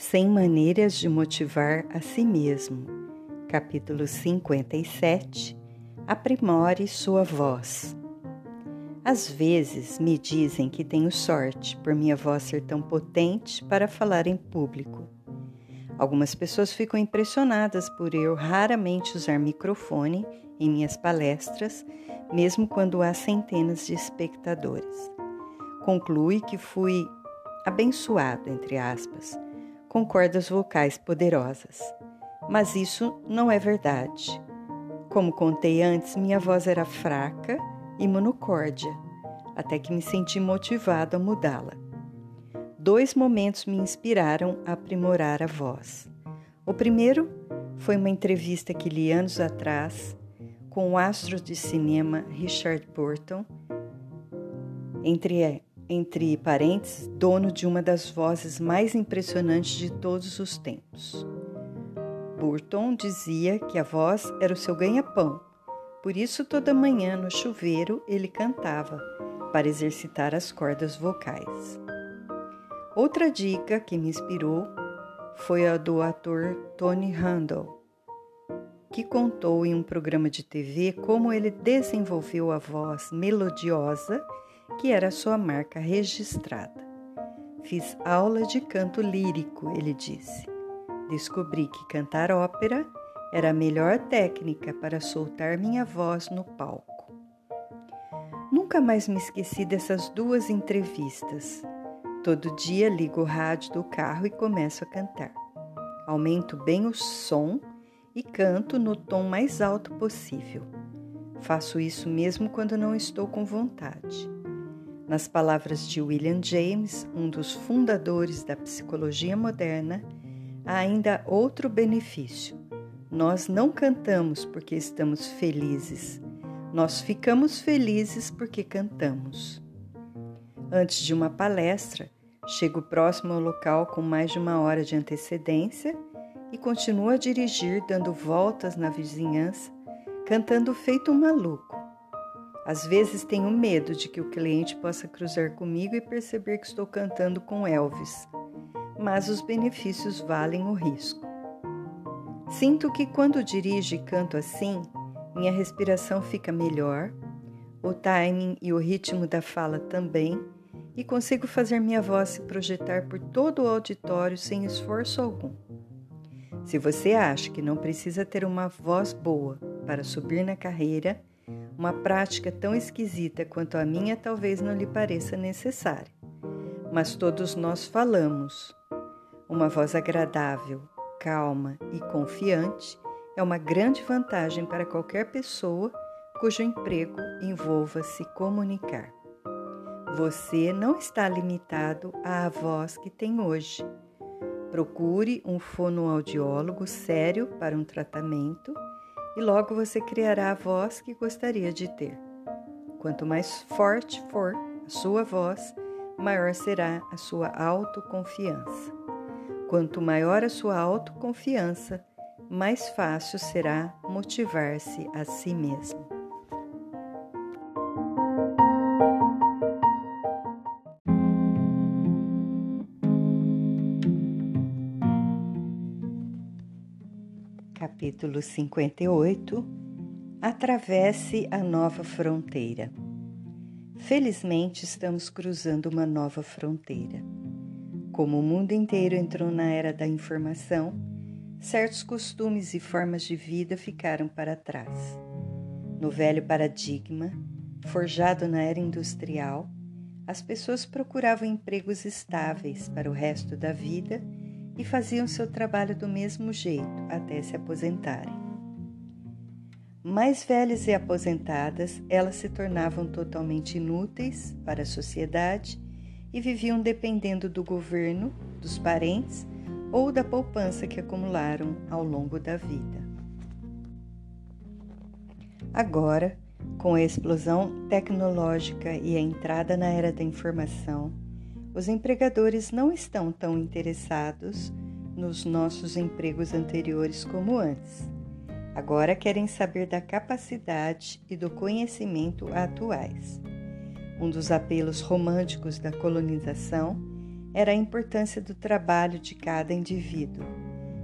100 maneiras de motivar a si mesmo. Capítulo 57. Aprimore sua voz. Às vezes me dizem que tenho sorte por minha voz ser tão potente para falar em público. Algumas pessoas ficam impressionadas por eu raramente usar microfone em minhas palestras, mesmo quando há centenas de espectadores. Conclui que fui abençoado, entre aspas, com cordas vocais poderosas. Mas isso não é verdade. Como contei antes, minha voz era fraca e monocórdia, até que me senti motivado a mudá-la. Dois momentos me inspiraram a aprimorar a voz. O primeiro foi uma entrevista que li anos atrás com o astro de cinema Richard Burton, entre entre parênteses, dono de uma das vozes mais impressionantes de todos os tempos. Burton dizia que a voz era o seu ganha-pão, por isso toda manhã no chuveiro ele cantava para exercitar as cordas vocais. Outra dica que me inspirou foi a do ator Tony Randall, que contou em um programa de TV como ele desenvolveu a voz melodiosa que era sua marca registrada. Fiz aula de canto lírico, ele disse. Descobri que cantar ópera era a melhor técnica para soltar minha voz no palco. Nunca mais me esqueci dessas duas entrevistas. Todo dia ligo o rádio do carro e começo a cantar. Aumento bem o som e canto no tom mais alto possível. Faço isso mesmo quando não estou com vontade. Nas palavras de William James, um dos fundadores da psicologia moderna, há ainda outro benefício. Nós não cantamos porque estamos felizes, nós ficamos felizes porque cantamos. Antes de uma palestra, chego próximo ao local com mais de uma hora de antecedência e continuo a dirigir, dando voltas na vizinhança, cantando feito um maluco às vezes tenho medo de que o cliente possa cruzar comigo e perceber que estou cantando com Elvis, mas os benefícios valem o risco. Sinto que quando dirijo e canto assim, minha respiração fica melhor, o timing e o ritmo da fala também, e consigo fazer minha voz se projetar por todo o auditório sem esforço algum. Se você acha que não precisa ter uma voz boa para subir na carreira, uma prática tão esquisita quanto a minha talvez não lhe pareça necessária, mas todos nós falamos. Uma voz agradável, calma e confiante é uma grande vantagem para qualquer pessoa cujo emprego envolva se comunicar. Você não está limitado à voz que tem hoje. Procure um fonoaudiólogo sério para um tratamento e logo você criará a voz que gostaria de ter. Quanto mais forte for a sua voz, maior será a sua autoconfiança. Quanto maior a sua autoconfiança, mais fácil será motivar-se a si mesmo. Capítulo 58 Atravesse a nova fronteira. Felizmente estamos cruzando uma nova fronteira. Como o mundo inteiro entrou na era da informação, certos costumes e formas de vida ficaram para trás. No velho paradigma, forjado na era industrial, as pessoas procuravam empregos estáveis para o resto da vida e faziam seu trabalho do mesmo jeito até se aposentarem. Mais velhas e aposentadas, elas se tornavam totalmente inúteis para a sociedade e viviam dependendo do governo, dos parentes ou da poupança que acumularam ao longo da vida. Agora, com a explosão tecnológica e a entrada na era da informação, os empregadores não estão tão interessados nos nossos empregos anteriores como antes. Agora querem saber da capacidade e do conhecimento atuais. Um dos apelos românticos da colonização era a importância do trabalho de cada indivíduo.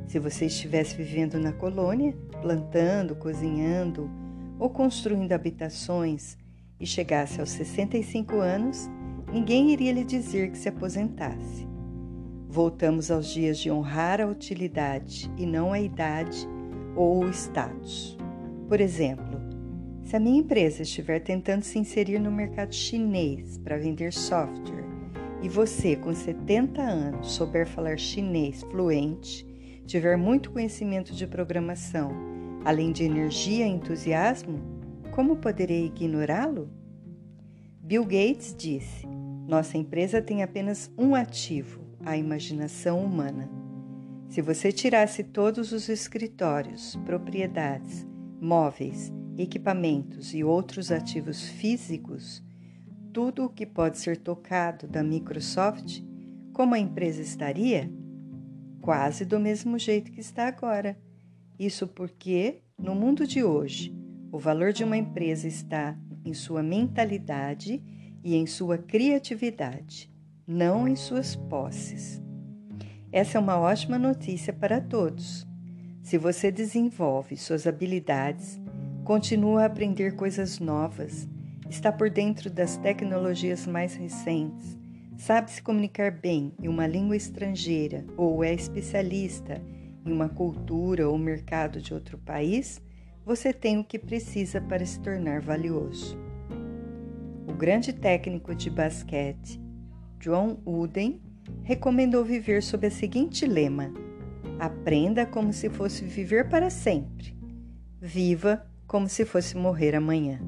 Se você estivesse vivendo na colônia, plantando, cozinhando ou construindo habitações e chegasse aos 65 anos, ninguém iria lhe dizer que se aposentasse. Voltamos aos dias de honrar a utilidade e não a idade ou o status. Por exemplo, se a minha empresa estiver tentando se inserir no mercado chinês para vender software e você, com 70 anos, souber falar chinês fluente, tiver muito conhecimento de programação, além de energia e entusiasmo, como poderei ignorá-lo? Bill Gates disse: Nossa empresa tem apenas um ativo, a imaginação humana. Se você tirasse todos os escritórios, propriedades, móveis, equipamentos e outros ativos físicos, tudo o que pode ser tocado da Microsoft, como a empresa estaria? Quase do mesmo jeito que está agora. Isso porque, no mundo de hoje, o valor de uma empresa está em sua mentalidade e em sua criatividade, não em suas posses. Essa é uma ótima notícia para todos. Se você desenvolve suas habilidades Continua a aprender coisas novas, está por dentro das tecnologias mais recentes, sabe se comunicar bem em uma língua estrangeira ou é especialista em uma cultura ou mercado de outro país, você tem o que precisa para se tornar valioso. O grande técnico de basquete, John Wooden, recomendou viver sob o seguinte lema: aprenda como se fosse viver para sempre. Viva como se fosse morrer amanhã.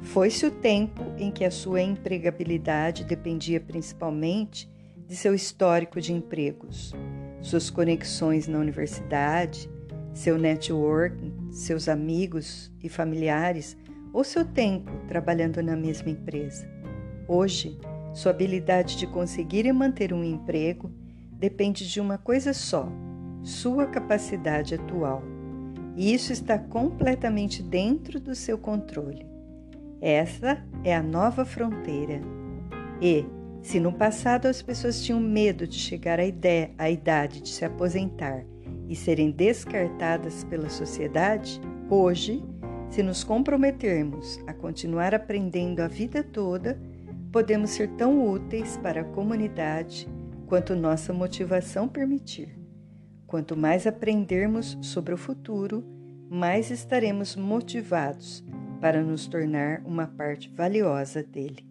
Foi-se o tempo em que a sua empregabilidade dependia principalmente de seu histórico de empregos, suas conexões na universidade, seu network, seus amigos e familiares ou seu tempo trabalhando na mesma empresa. Hoje, sua habilidade de conseguir e manter um emprego depende de uma coisa só: sua capacidade atual e isso está completamente dentro do seu controle. Essa é a nova fronteira. E, se no passado as pessoas tinham medo de chegar à, ideia, à idade de se aposentar e serem descartadas pela sociedade, hoje, se nos comprometermos a continuar aprendendo a vida toda, podemos ser tão úteis para a comunidade quanto nossa motivação permitir. Quanto mais aprendermos sobre o futuro, mais estaremos motivados para nos tornar uma parte valiosa dele.